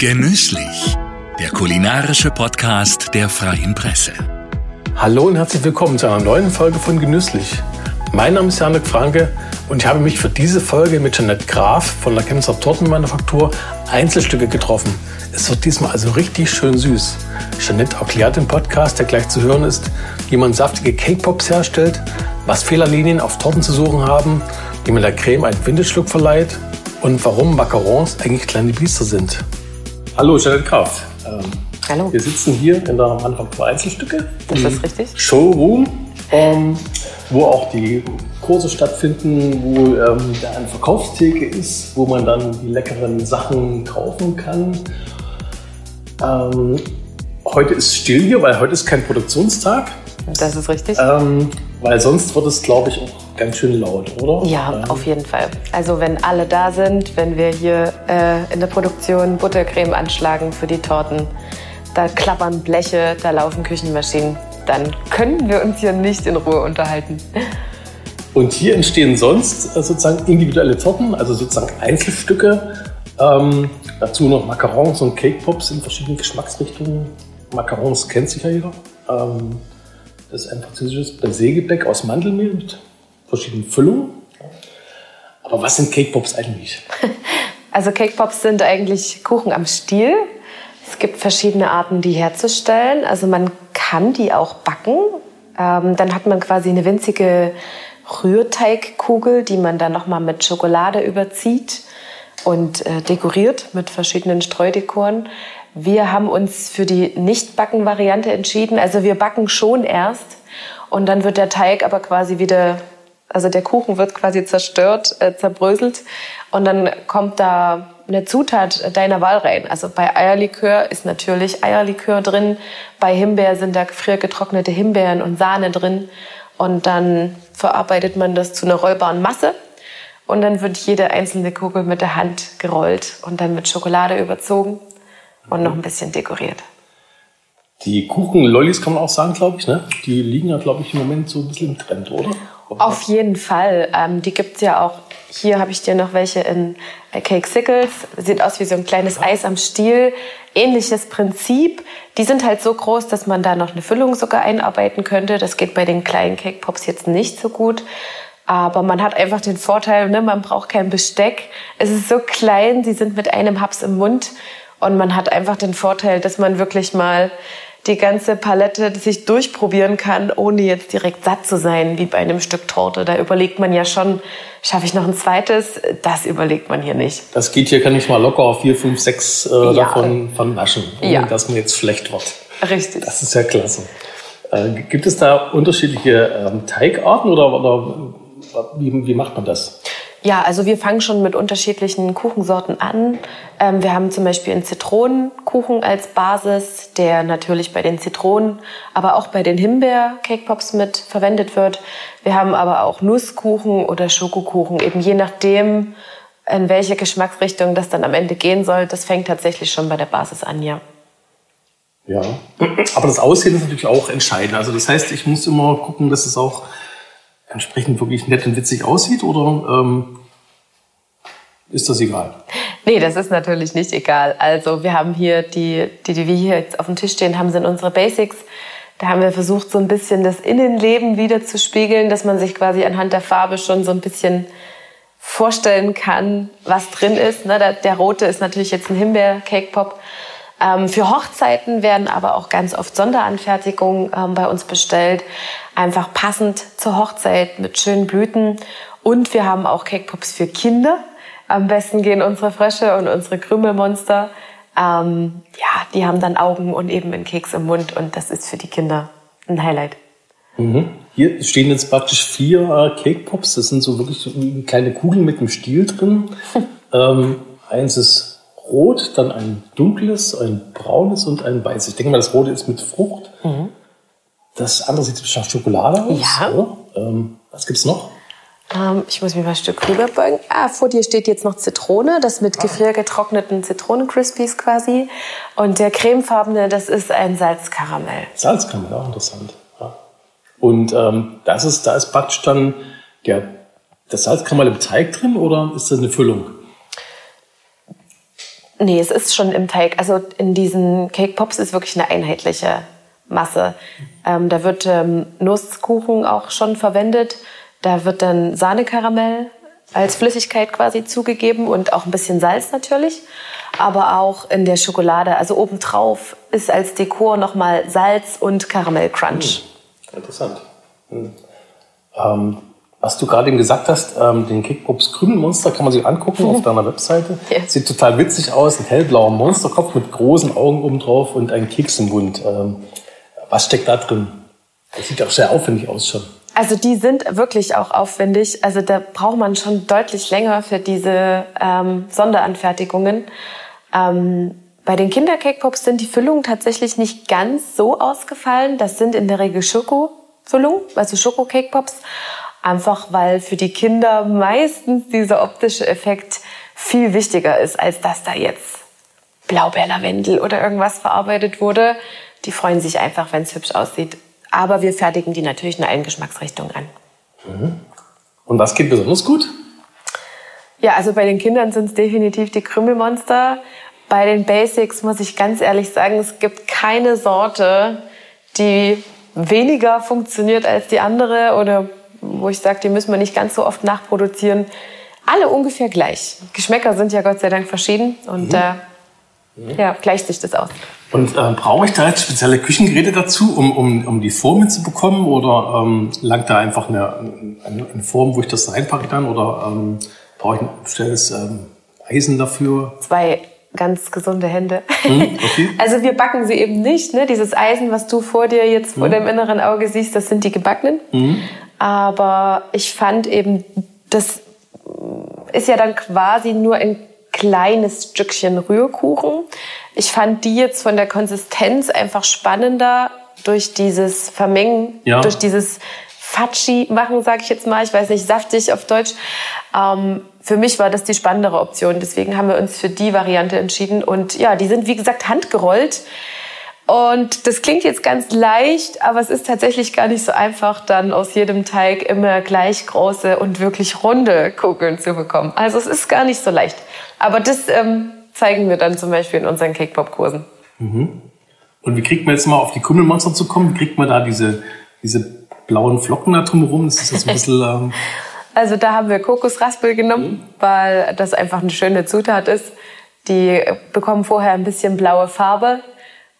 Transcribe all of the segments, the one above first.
Genüsslich, der kulinarische Podcast der Freien Presse. Hallo und herzlich willkommen zu einer neuen Folge von Genüsslich. Mein Name ist Janik Franke und ich habe mich für diese Folge mit Jeanette Graf von der Chemser Tortenmanufaktur Einzelstücke getroffen. Es wird diesmal also richtig schön süß. Jeanette erklärt im Podcast, der gleich zu hören ist, wie man saftige Cake Pops herstellt, was Fehlerlinien auf Torten zu suchen haben, wie man der Creme einen Windelschluck verleiht und warum Macarons eigentlich kleine Biester sind. Hallo, Jeanette Graf. Ähm, Hallo. Wir sitzen hier in der Manufaktur Einzelstücke. Das ist richtig. Showroom, ähm, wo auch die Kurse stattfinden, wo ähm, da eine Verkaufstheke ist, wo man dann die leckeren Sachen kaufen kann. Ähm, heute ist still hier, weil heute ist kein Produktionstag. Das ist richtig. Ähm, weil sonst wird es, glaube ich, auch ganz schön laut, oder? ja, Ähm, auf jeden Fall. Also wenn alle da sind, wenn wir hier äh, in der Produktion Buttercreme anschlagen für die Torten, da klappern Bleche, da laufen Küchenmaschinen, dann können wir uns hier nicht in Ruhe unterhalten. Und hier entstehen sonst äh, sozusagen individuelle Torten, also sozusagen Einzelstücke. Ähm, dazu noch Macarons und Cake Pops in verschiedenen Geschmacksrichtungen. Macarons kennt sicher jeder. Ähm, ist ein französisches Baiser-Gebäck aus Mandelmehl mit verschiedenen Füllungen. Aber was sind Cake Pops eigentlich? Also Cake Pops sind eigentlich Kuchen am Stiel. Es gibt verschiedene Arten, die herzustellen. Also man kann die auch backen. Ähm, dann hat man quasi eine winzige Rührteigkugel, die man dann nochmal mit Schokolade überzieht und äh, dekoriert mit verschiedenen Streudekoren. Wir haben uns für die Nicht-Backen-Variante entschieden. Also wir backen schon erst und dann wird der Teig aber quasi wieder, also der Kuchen wird quasi zerstört, äh, zerbröselt und dann kommt da eine Zutat deiner Wahl rein. Also bei Eierlikör ist natürlich Eierlikör drin, bei Himbeer sind da gefriergetrocknete Himbeeren und Sahne drin und dann verarbeitet man das zu einer rollbaren Masse und dann wird jede einzelne Kugel mit der Hand gerollt und dann mit Schokolade überzogen und noch ein bisschen dekoriert. Die Kuchen-Lollis kann man auch sagen, glaube ich. Ne? Die liegen ja, glaube ich, im Moment so ein bisschen im Trend, oder? Auf jeden Fall. Ähm, die gibt's ja auch. Hier habe ich dir noch welche in äh, Cake Sickles. Sieht aus wie so ein kleines Eis am Stiel. Ähnliches Prinzip. Die sind halt so groß, dass man da noch eine Füllung sogar einarbeiten könnte. Das geht bei den kleinen Cake Pops jetzt nicht so gut. Aber man hat einfach den Vorteil, ne, man braucht kein Besteck. Es ist so klein, sie sind mit einem Haps im Mund. Und man hat einfach den Vorteil, dass man wirklich mal die ganze Palette sich durchprobieren kann, ohne jetzt direkt satt zu sein, wie bei einem Stück Torte. Da überlegt man ja schon, schaffe ich noch ein zweites? Das überlegt man hier nicht. Das geht hier, kann ich mal locker auf vier, fünf, sechs äh, Ja. davon von naschen, ohne Ja. dass man jetzt schlecht wird. Richtig. Das ist ja klasse. Äh, gibt es da unterschiedliche ähm, Teigarten oder, oder wie, wie macht man das? Ja, also wir fangen schon mit unterschiedlichen Kuchensorten an. Ähm, wir haben zum Beispiel einen Zitronenkuchen als Basis, der natürlich bei den Zitronen, aber auch bei den Himbeer-Cake Pops mit verwendet wird. Wir haben aber auch Nusskuchen oder Schokokuchen, eben je nachdem, in welche Geschmacksrichtung das dann am Ende gehen soll. Das fängt tatsächlich schon bei der Basis an, ja. Ja. Aber das Aussehen ist natürlich auch entscheidend. Also das heißt, ich muss immer gucken, dass es auch entsprechend wirklich nett und witzig aussieht oder ähm, ist das egal? Nee, das ist natürlich nicht egal. Also wir haben hier die, die, die wir hier jetzt auf dem Tisch stehen haben, sind unsere Basics. Da haben wir versucht, so ein bisschen das Innenleben wieder zu spiegeln, dass man sich quasi anhand der Farbe schon so ein bisschen vorstellen kann, was drin ist. Ne, der, der rote ist natürlich jetzt ein Himbeer-Cake-Pop. Ähm, für Hochzeiten werden aber auch ganz oft Sonderanfertigungen ähm, bei uns bestellt. Einfach passend zur Hochzeit mit schönen Blüten. Und wir haben auch Cake-Pops für Kinder. Am besten gehen unsere Frösche und unsere Krümelmonster. Ähm, ja, die haben dann Augen und eben einen Keks im Mund. Und das ist für die Kinder ein Highlight. Hier stehen jetzt praktisch vier äh, Cake Pops. Das sind so wirklich so kleine Kugeln mit einem Stiel drin. ähm, eins ist rot, dann ein dunkles, ein braunes und ein weißes. Ich denke mal, das rote ist mit Frucht. Das andere sieht nach Schokolade aus. Ja. oder? Ähm, was gibt's noch? Ähm, ich muss mich mal ein Stück rüberbeugen. Ah, vor dir steht jetzt noch Zitrone, das mit gefriergetrockneten Zitronen-Crispies quasi. Und der cremefarbene, das ist ein Salzkaramell. Salzkammel, auch interessant. Ja. Und ähm, das ist, da ist praktisch dann der, das Salzkammel im Teig drin oder ist das eine Füllung? Nee, es ist schon im Teig. Also in diesen Cake Pops ist wirklich eine einheitliche Masse. Ähm, da wird ähm, Nusskuchen auch schon verwendet. Da wird dann Sahnekaramell als Flüssigkeit quasi zugegeben und auch ein bisschen Salz natürlich. Aber auch in der Schokolade, also obendrauf ist als Dekor nochmal Salz und Karamellcrunch. Hm, interessant. Hm. Ähm, was du gerade eben gesagt hast, ähm, den Kickpops Krümelmonster kann man sich angucken auf deiner Webseite. Ja. Sieht total witzig aus, ein hellblauer Monsterkopf mit großen Augen oben drauf und ein Keks im Mund. Ähm, was steckt da drin? Das sieht auch sehr aufwendig aus schon. Also die sind wirklich auch aufwendig. Also da braucht man schon deutlich länger für diese ähm, Sonderanfertigungen. Ähm, bei den Kindercakepops sind die Füllungen tatsächlich nicht ganz so ausgefallen. Das sind in der Regel Schokofüllungen, also Schoko-Cakepops. Einfach weil für die Kinder meistens dieser optische Effekt viel wichtiger ist, als dass da jetzt Blaubeerlavendel oder irgendwas verarbeitet wurde. Die freuen sich einfach, wenn es hübsch aussieht. Aber wir fertigen die natürlich in allen Geschmacksrichtungen an. Mhm. Und was geht besonders gut? Ja, also bei den Kindern sind es definitiv die Krümelmonster. Bei den Basics muss ich ganz ehrlich sagen, es gibt keine Sorte, die weniger funktioniert als die andere oder wo ich sage, die müssen wir nicht ganz so oft nachproduzieren. Alle ungefähr gleich. Geschmäcker sind ja Gott sei Dank verschieden und mhm. äh, ja, gleicht sich das aus. Und äh, brauche ich da jetzt spezielle Küchengeräte dazu, um, um, um die Form zu bekommen? Oder ähm, langt da einfach eine, eine, eine, Form, wo ich das reinpacke dann? Oder ähm, brauche ich ein spezielles ähm, Eisen dafür? Zwei ganz gesunde Hände. Hm, okay. Also wir backen sie eben nicht. Ne? Dieses Eisen, was du vor dir jetzt vor hm. deinem inneren Auge siehst, das sind die gebackenen. Hm. Aber ich fand eben, das ist ja dann quasi nur ein kleines Stückchen Rührkuchen. Ich fand die jetzt von der Konsistenz einfach spannender durch dieses Vermengen, ja. durch dieses Fatschi machen, sage ich jetzt mal. Ich weiß nicht, saftig auf Deutsch. Ähm, für mich war das die spannendere Option. Deswegen haben wir uns für die Variante entschieden. Und ja, die sind wie gesagt handgerollt. Und das klingt jetzt ganz leicht, aber es ist tatsächlich gar nicht so einfach, dann aus jedem Teig immer gleich große und wirklich runde Kugeln zu bekommen. Also es ist gar nicht so leicht. Aber das ähm, zeigen wir dann zum Beispiel in unseren Cake-Pop-Kursen. Mhm. Und wie kriegt man jetzt mal auf die Kummelmonster zu kommen? Wie kriegt man da diese, diese blauen Flocken da drumherum? Das ist jetzt ein bisschen... Ähm also da haben wir Kokosraspel genommen, mhm. weil das einfach eine schöne Zutat ist. Die bekommen vorher ein bisschen blaue Farbe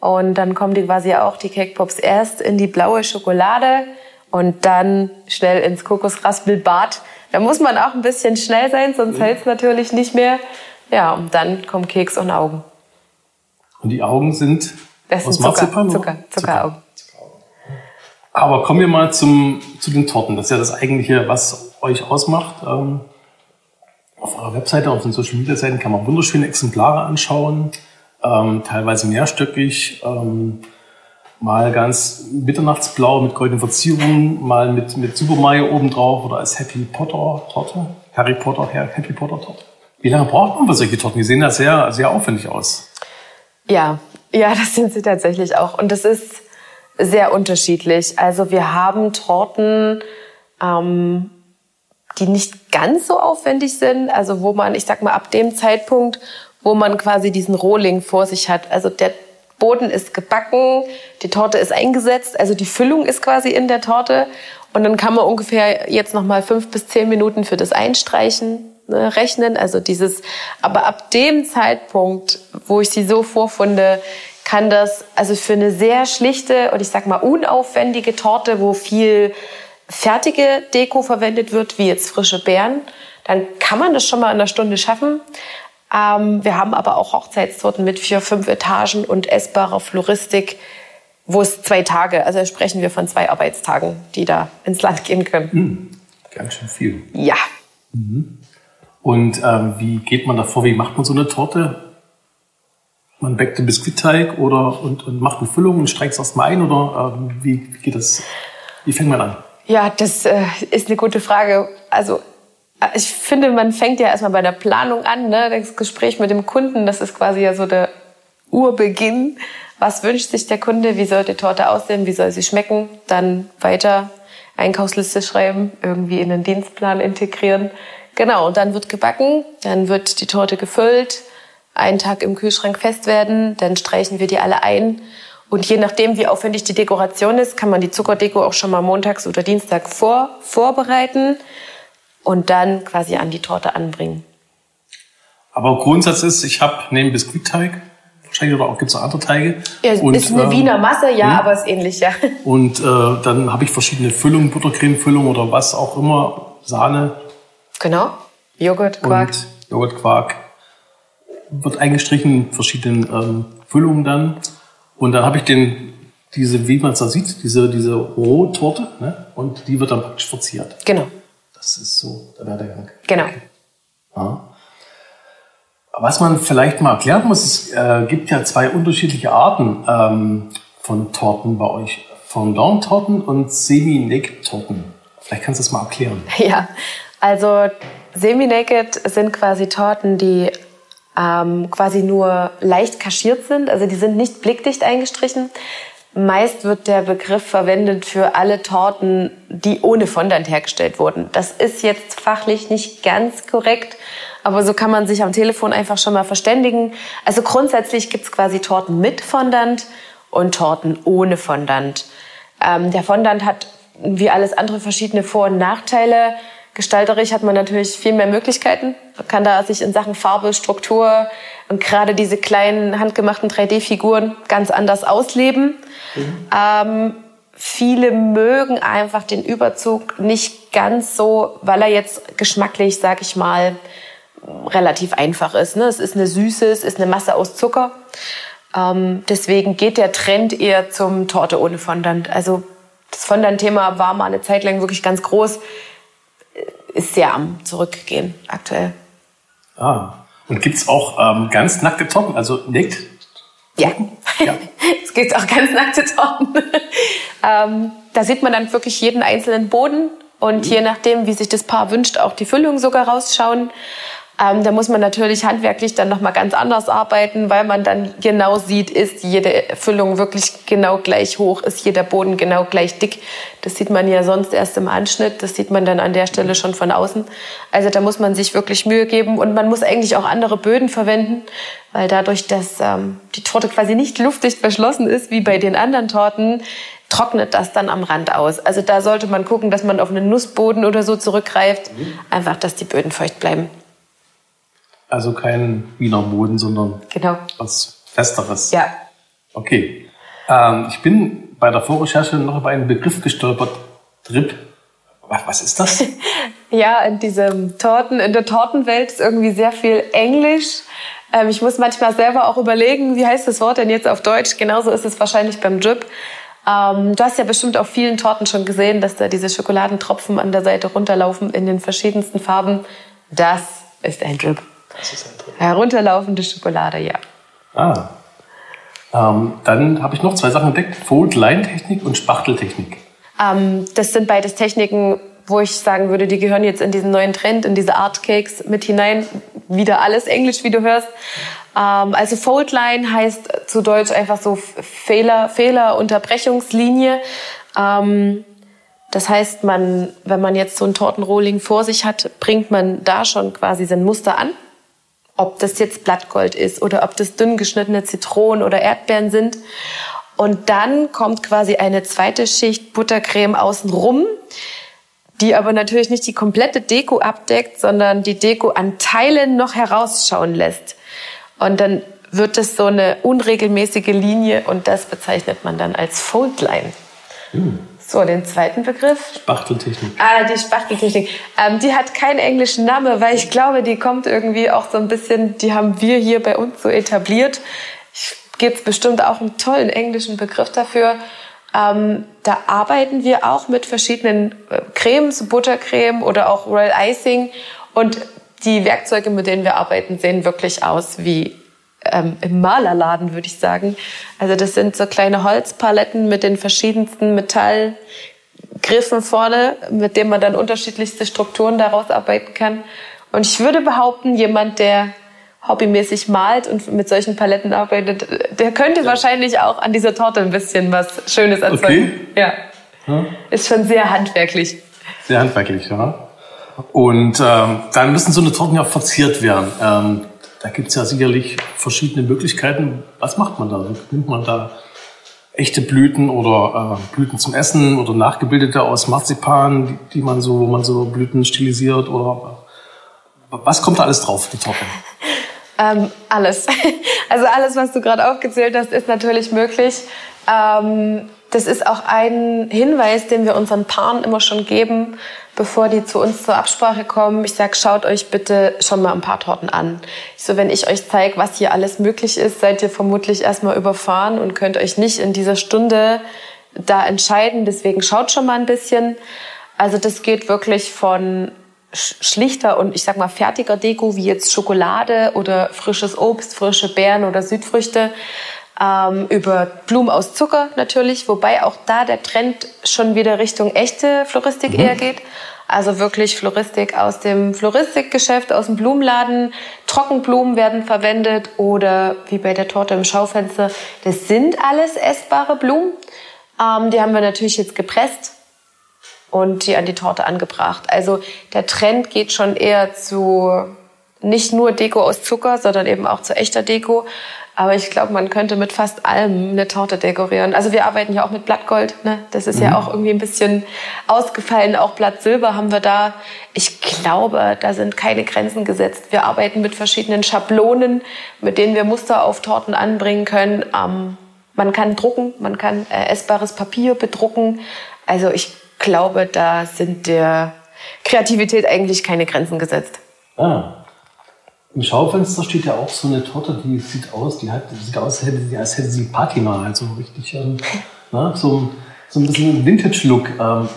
und dann kommen die quasi auch, die Cake Pops, erst in die blaue Schokolade und dann schnell ins Kokosraspelbad. Da muss man auch ein bisschen schnell sein, sonst mhm. hält es natürlich nicht mehr. Ja, und dann kommen Keks und Augen. Und die Augen sind das aus Zucker, Marzipan? Zucker, Zuckeraugen. Zucker. Aber kommen wir mal zum, zu den Torten. Das ist ja das eigentliche, was euch ausmacht. Ähm, auf eurer Webseite, auf den Social Media Seiten kann man wunderschöne Exemplare anschauen ähm, teilweise mehrstöckig, ähm, mal ganz mitternachtsblau mit goldenen Verzierungen, mal mit, mit Super Mario obendrauf oder als Happy Potter Torte, Harry Potter, Happy Potter Torte. Wie lange braucht man für solche Torten? Die sehen ja sehr, sehr aufwendig aus. Ja, ja, das sind sie tatsächlich auch. Und das ist sehr unterschiedlich. Also wir haben Torten, ähm, die nicht ganz so aufwendig sind. Also wo man, ich sag mal, ab dem Zeitpunkt, wo man quasi diesen Rohling vor sich hat. Also der Boden ist gebacken, die Torte ist eingesetzt, also die Füllung ist quasi in der Torte. Und dann kann man ungefähr jetzt nochmal fünf bis zehn Minuten für das Einstreichen ne, rechnen. Also dieses, aber ab dem Zeitpunkt, wo ich sie so vorfunde, kann das also für eine sehr schlichte und ich sag mal unaufwendige Torte, wo viel fertige Deko verwendet wird, wie jetzt frische Beeren, dann kann man das schon mal in einer Stunde schaffen. Ähm, wir haben aber auch Hochzeitstorten mit vier, fünf Etagen und essbarer Floristik, wo es zwei Tage, also sprechen wir von zwei Arbeitstagen, die da ins Land gehen können. Mhm. Ganz schön viel. Ja. Mhm. Und ähm, wie geht man da vor? Wie macht man so eine Torte? Man backt den Biskuitteig oder und, und macht eine Füllung und streicht es erstmal ein oder ähm, wie, wie geht das? Wie fängt man an? Ja, das äh, ist eine gute Frage. Also ich finde, man fängt ja erstmal bei der Planung an, ne? das Gespräch mit dem Kunden, das ist quasi ja so der Urbeginn. Was wünscht sich der Kunde? Wie soll die Torte aussehen? Wie soll sie schmecken? Dann weiter Einkaufsliste schreiben, irgendwie in den Dienstplan integrieren. Genau, und dann wird gebacken, dann wird die Torte gefüllt. einen Tag im Kühlschrank fest werden. Dann streichen wir die alle ein. Und je nachdem, wie aufwendig die Dekoration ist, kann man die Zuckerdeko auch schon mal montags oder Dienstag vor, vorbereiten und dann quasi an die Torte anbringen. Aber Grundsatz ist, ich habe neben Biskuitteig, wahrscheinlich oder auch gibt es andere Teige. Ja, und, ist eine ähm, Wiener Masse, ja, mh. aber ist ähnlich, ja. Und äh, dann habe ich verschiedene Füllungen, Buttercreme-Füllung oder was auch immer, Sahne. Genau, Joghurt, Quark. Und Joghurt, Quark. Wird eingestrichen, verschiedenen ähm, Füllungen dann. Und dann habe ich den, diese, wie man es da sieht, diese, diese Rohtorte, ne? und die wird dann praktisch verziert. Genau. Das ist so der Werdegang. Genau. Ja. Was man vielleicht mal erklären muss, es äh, gibt ja zwei unterschiedliche Arten ähm, von Torten bei euch. Fondant-Torten und Semi-Naked-Torten. Vielleicht kannst du das mal erklären. Ja, also Semi-Naked sind quasi Torten, die ähm, quasi nur leicht kaschiert sind. Also die sind nicht blickdicht eingestrichen. Meist wird der Begriff verwendet für alle Torten, die ohne Fondant hergestellt wurden. Das ist jetzt fachlich nicht ganz korrekt, aber so kann man sich am Telefon einfach schon mal verständigen. Also grundsätzlich gibt's quasi Torten mit Fondant und Torten ohne Fondant. Ähm, der Fondant hat wie alles andere verschiedene Vor- und Nachteile. Gestalterisch hat man natürlich viel mehr Möglichkeiten. Man kann da sich in Sachen Farbe, Struktur und gerade diese kleinen handgemachten 3D-Figuren ganz anders ausleben. Mhm. Ähm, viele mögen einfach den Überzug nicht ganz so, weil er jetzt geschmacklich, sag ich mal, relativ einfach ist. Ne? Es ist eine Süße, es ist eine Masse aus Zucker. Ähm, deswegen geht der Trend eher zum Torte ohne Fondant. Also das Fondant-Thema war mal eine Zeit lang wirklich ganz groß ist sehr am Zurückgehen aktuell. Ah. Und gibt es auch ähm, ganz nackte Torten, also nickt? Ja, ja. es gibt auch ganz nackte Torten. ähm, da sieht man dann wirklich jeden einzelnen Boden und mhm. je nachdem, wie sich das Paar wünscht, auch die Füllung sogar rausschauen. Ähm, da muss man natürlich handwerklich dann nochmal ganz anders arbeiten, weil man dann genau sieht, ist jede Füllung wirklich genau gleich hoch, ist jeder Boden genau gleich dick. Das sieht man ja sonst erst im Anschnitt, das sieht man dann an der Stelle schon von außen. Also da muss man sich wirklich Mühe geben und man muss eigentlich auch andere Böden verwenden, weil dadurch, dass ähm, die Torte quasi nicht luftdicht verschlossen ist, wie bei den anderen Torten, trocknet das dann am Rand aus. Also da sollte man gucken, dass man auf einen Nussboden oder so zurückgreift, mhm. einfach, dass die Böden feucht bleiben. Also kein Wiener Boden, sondern genau. was Festeres. Ja. Okay. Ähm, ich bin bei der Vorrecherche noch über einen Begriff gestolpert. Drip. Was ist das? ja, in diesem Torten, in der Tortenwelt ist irgendwie sehr viel Englisch. Ähm, ich muss manchmal selber auch überlegen, wie heißt das Wort denn jetzt auf Deutsch? Genauso ist es wahrscheinlich beim Drip. Ähm, du hast ja bestimmt auf vielen Torten schon gesehen, dass da diese Schokoladentropfen an der Seite runterlaufen in den verschiedensten Farben. Das ist ein Drip. Das ist ein. Herunterlaufende Schokolade, ja. Ah. Ähm, dann habe ich noch zwei Sachen entdeckt: Fold-Line-Technik und Spachteltechnik. Ähm, das sind beides Techniken, wo ich sagen würde, die gehören jetzt in diesen neuen Trend, in diese Art Cakes mit hinein. Wieder alles Englisch, wie du hörst. Ähm, also Fold-Line heißt zu Deutsch einfach so Fehler, Fehlerunterbrechungslinie. Ähm, das heißt, man, wenn man jetzt so ein Tortenrohling vor sich hat, bringt man da schon quasi sein Muster an ob das jetzt Blattgold ist oder ob das dünn geschnittene Zitronen oder Erdbeeren sind. Und dann kommt quasi eine zweite Schicht Buttercreme außenrum, die aber natürlich nicht die komplette Deko abdeckt, sondern die Deko an Teilen noch herausschauen lässt. Und dann wird es so eine unregelmäßige Linie und das bezeichnet man dann als Foldline. Hm. So, den zweiten Begriff. Spachteltechnik. Ah, die Spachteltechnik. Ähm, die hat keinen englischen Namen, weil ich glaube, die kommt irgendwie auch so ein bisschen, die haben wir hier bei uns so etabliert. Gibt bestimmt auch einen tollen englischen Begriff dafür. Ähm, da arbeiten wir auch mit verschiedenen äh, Cremes, Buttercreme oder auch Royal Icing. Und die Werkzeuge, mit denen wir arbeiten, sehen wirklich aus wie ähm, im Malerladen, würde ich sagen. Also das sind so kleine Holzpaletten mit den verschiedensten Metallgriffen vorne, mit denen man dann unterschiedlichste Strukturen daraus arbeiten kann. Und ich würde behaupten, jemand, der hobbymäßig malt und mit solchen Paletten arbeitet, der könnte ja. wahrscheinlich auch an dieser Torte ein bisschen was Schönes erzeugen. Okay. Ja. ja. Ist schon sehr handwerklich. Sehr handwerklich, ja. Und ähm, dann müssen so eine Torten ja verziert werden. Ähm, Da gibt es ja sicherlich verschiedene Möglichkeiten. Was macht man da? Nimmt man da echte Blüten oder äh, Blüten zum Essen oder nachgebildete aus Marzipan, die, die man so, wo man so Blüten stilisiert oder was kommt da alles drauf, die Torte? Ähm, alles. Also alles, was du gerade aufgezählt hast, ist natürlich möglich. Ähm, das ist auch ein Hinweis, den wir unseren Paaren immer schon geben, bevor die zu uns zur Absprache kommen. Ich sage, schaut euch bitte schon mal ein paar Torten an. So, wenn ich euch zeige, was hier alles möglich ist, seid ihr vermutlich erstmal überfahren und könnt euch nicht in dieser Stunde da entscheiden. Deswegen schaut schon mal ein bisschen. Also das geht wirklich von schlichter und ich sag mal fertiger Deko wie jetzt Schokolade oder frisches Obst, frische Beeren oder Südfrüchte ähm, über Blumen aus Zucker natürlich, wobei auch da der Trend schon wieder Richtung echte Floristik mhm. eher geht. Also wirklich Floristik aus dem Floristikgeschäft, aus dem Blumenladen. Trockenblumen werden verwendet oder wie bei der Torte im Schaufenster. Das sind alles essbare Blumen. Ähm, die haben wir natürlich jetzt gepresst und die an die Torte angebracht. Also der Trend geht schon eher zu nicht nur Deko aus Zucker, sondern eben auch zu echter Deko. Aber ich glaube, man könnte mit fast allem eine Torte dekorieren. Also wir arbeiten ja auch mit Blattgold. Ne? Das ist mhm. ja auch irgendwie ein bisschen ausgefallen. Auch Blatt Silber haben wir da. Ich glaube, da sind keine Grenzen gesetzt. Wir arbeiten mit verschiedenen Schablonen, mit denen wir Muster auf Torten anbringen können. Ähm, man kann drucken, man kann äh, essbares Papier bedrucken. Also ich glaube, da sind der Kreativität eigentlich keine Grenzen gesetzt. Ah. Im Schaufenster steht ja auch so eine Torte, die sieht aus, die hat, sieht aus, als hätte sie, Patina, also richtig, ähm, na, so, so ein bisschen Vintage-Look. Ähm,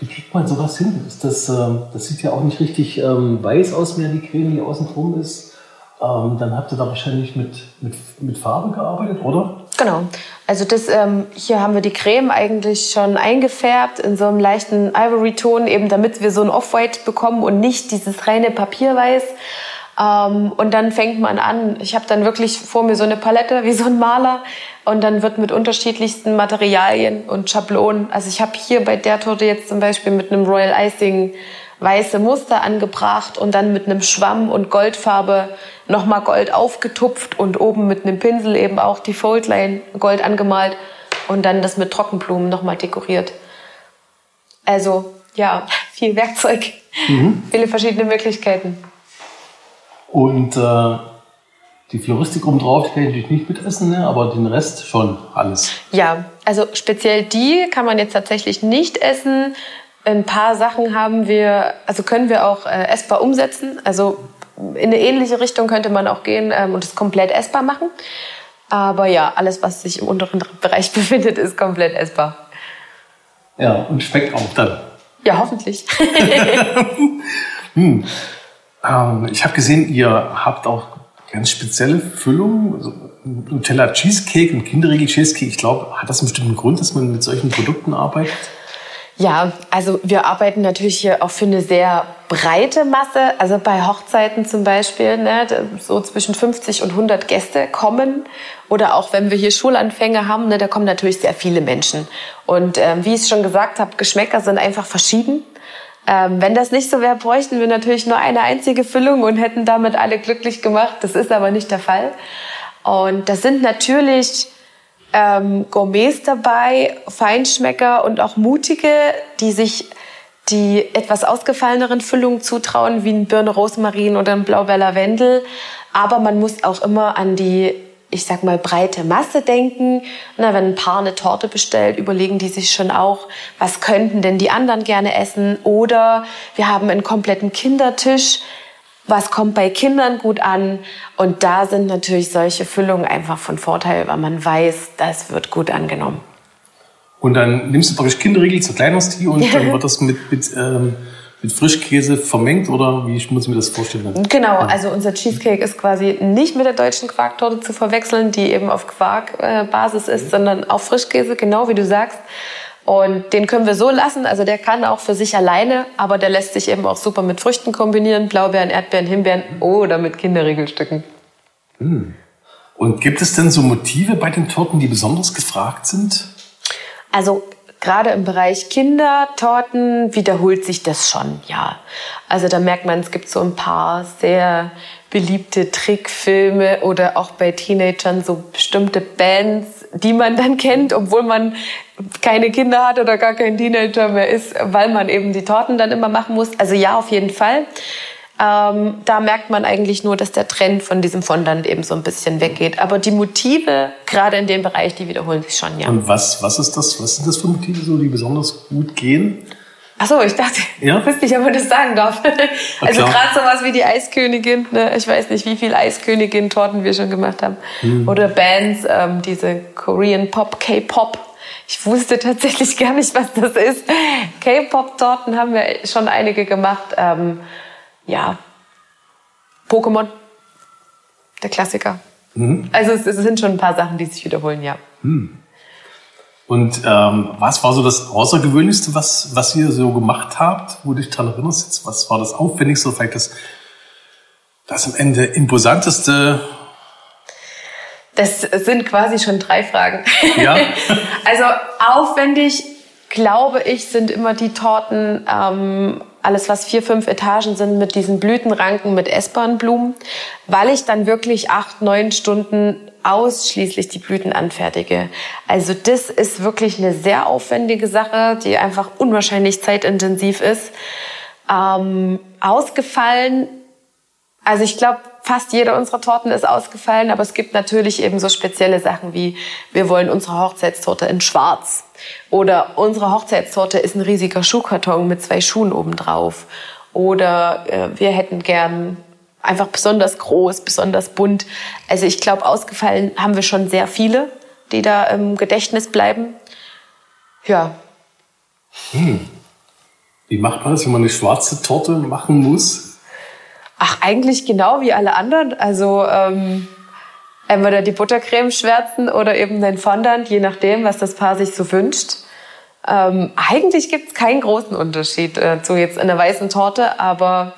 wie kriegt man sowas hin? Ist das, ähm, das sieht ja auch nicht richtig ähm, weiß aus mehr, die Creme, die außen drum ist. Ähm, dann habt ihr da wahrscheinlich mit, mit, mit Farbe gearbeitet, oder? Genau. Also das, ähm, hier haben wir die Creme eigentlich schon eingefärbt in so einem leichten Ivory-Ton, eben damit wir so ein Off-White bekommen und nicht dieses reine Papierweiß. Ähm, und dann fängt man an. Ich habe dann wirklich vor mir so eine Palette wie so ein Maler und dann wird mit unterschiedlichsten Materialien und Schablonen. Also ich habe hier bei der Torte jetzt zum Beispiel mit einem Royal Icing weiße Muster angebracht und dann mit einem Schwamm und Goldfarbe nochmal Gold aufgetupft und oben mit einem Pinsel eben auch die Foldline Gold angemalt und dann das mit Trockenblumen nochmal dekoriert. Also ja, viel Werkzeug, mhm. viele verschiedene Möglichkeiten. Und äh, die Floristik obendrauf, die kann ich natürlich nicht mitessen, ne? aber den Rest schon alles. Ja, also speziell die kann man jetzt tatsächlich nicht essen. Ein paar Sachen haben wir, also können wir auch äh, essbar umsetzen. Also in eine ähnliche Richtung könnte man auch gehen ähm, und es komplett essbar machen. Aber ja, alles, was sich im unteren Bereich befindet, ist komplett essbar. Ja, und schmeckt auch dann. Ja, hoffentlich. hm. Ähm, ich habe gesehen, ihr habt auch ganz spezielle Füllungen. Also Nutella Cheesecake und Kinderriegel Cheesecake. Ich glaube, hat das einen bestimmten Grund, dass man mit solchen Produkten arbeitet? Ja, also wir arbeiten natürlich hier auch für eine sehr breite Masse. Also bei Hochzeiten zum Beispiel, ne, so zwischen 50 und 100 Gäste kommen. Oder auch wenn wir hier Schulanfänge haben, ne, da kommen natürlich sehr viele Menschen. Und ähm, wie ich schon gesagt habe, Geschmäcker sind einfach verschieden. Ähm, wenn das nicht so wäre, bräuchten wir natürlich nur eine einzige Füllung und hätten damit alle glücklich gemacht. Das ist aber nicht der Fall. Und das sind natürlich ähm, Gourmets dabei, Feinschmecker und auch mutige, die sich die etwas ausgefalleneren Füllungen zutrauen, wie ein Birne Rosmarin oder ein Blaubeer Lavendel. Aber man muss auch immer an die, ich sag mal, breite Masse denken. Na, wenn ein Paar eine Torte bestellt, überlegen die sich schon auch, was könnten denn die anderen gerne essen? Oder wir haben einen kompletten Kindertisch was kommt bei Kindern gut an. Und da sind natürlich solche Füllungen einfach von Vorteil, weil man weiß, das wird gut angenommen. Und dann nimmst du praktisch Kinderriegel zur Kleinostie und dann wird das mit, mit, ähm, mit Frischkäse vermengt oder wie muss ich mir das vorstellen? Genau, also unser Cheesecake ist quasi nicht mit der deutschen Quarktorte zu verwechseln, die eben auf Quarkbasis ist, sondern auf Frischkäse, genau wie du sagst. Und den können wir so lassen, also der kann auch für sich alleine, aber der lässt sich eben auch super mit Früchten kombinieren, Blaubeeren, Erdbeeren, Himbeeren oder mit Kinderriegelstücken. Hm. Und gibt es denn so Motive bei den Torten, die besonders gefragt sind? Also gerade im Bereich Kindertorten wiederholt sich das schon, ja. Also da merkt man, es gibt so ein paar sehr beliebte Trickfilme oder auch bei Teenagern so bestimmte Bands, die man dann kennt, obwohl man keine Kinder hat oder gar kein Teenager mehr ist, weil man eben die Torten dann immer machen muss. Also ja, auf jeden Fall. Ähm, da merkt man eigentlich nur, dass der Trend von diesem Fondant eben so ein bisschen weggeht. Aber die Motive, gerade in dem Bereich, die wiederholen sich schon, ja. Und was, was ist das? Was sind das für Motive, so, die besonders gut gehen? Ach so, ich dachte, ja? ich wüsste nicht, ob man das sagen darf. also gerade sowas wie die Eiskönigin. Ne? Ich weiß nicht, wie viel Eiskönigin-Torten wir schon gemacht haben. Hm. Oder Bands, ähm, diese Korean Pop, K-Pop. Ich wusste tatsächlich gar nicht, was das ist. K-Pop-Torten haben wir schon einige gemacht. Ähm, ja, Pokémon, der Klassiker. Mhm. Also es, es, sind schon ein paar Sachen, die sich wiederholen, ja. Mhm. Und ähm, was war so das Außergewöhnlichste, was, was ihr so gemacht habt, wo du dich daran erinnerst? Was war das Aufwendigste, vielleicht das, das am Ende Imposanteste? Das sind quasi schon drei Fragen. Ja. also aufwendig, glaube ich, sind immer die Torten ähm, alles was vier, fünf Etagen sind mit diesen Blütenranken mit Essbahnblumen, weil ich dann wirklich acht, neun Stunden ausschließlich die Blüten anfertige. Also das ist wirklich eine sehr aufwendige Sache, die einfach unwahrscheinlich zeitintensiv ist. Ähm, ausgefallen, also ich glaube, fast jede unserer Torten ist ausgefallen, aber es gibt natürlich eben so spezielle Sachen wie, wir wollen unsere Hochzeitstorte in schwarz. Oder unsere Hochzeitstorte ist ein riesiger Schuhkarton mit zwei Schuhen obendrauf. Oder äh, wir hätten gern einfach besonders groß, besonders bunt. Also ich glaube, ausgefallen haben wir schon sehr viele, die da im Gedächtnis bleiben. Ja. Hm. Wie macht man das, wenn man eine schwarze Torte machen muss? Ach, eigentlich genau wie alle anderen. Also ähm, entweder die Buttercreme schwärzen oder eben den Fondant, je nachdem, was das Paar sich so wünscht. Ähm, eigentlich gibt es keinen großen Unterschied äh, zu jetzt in der weißen Torte, aber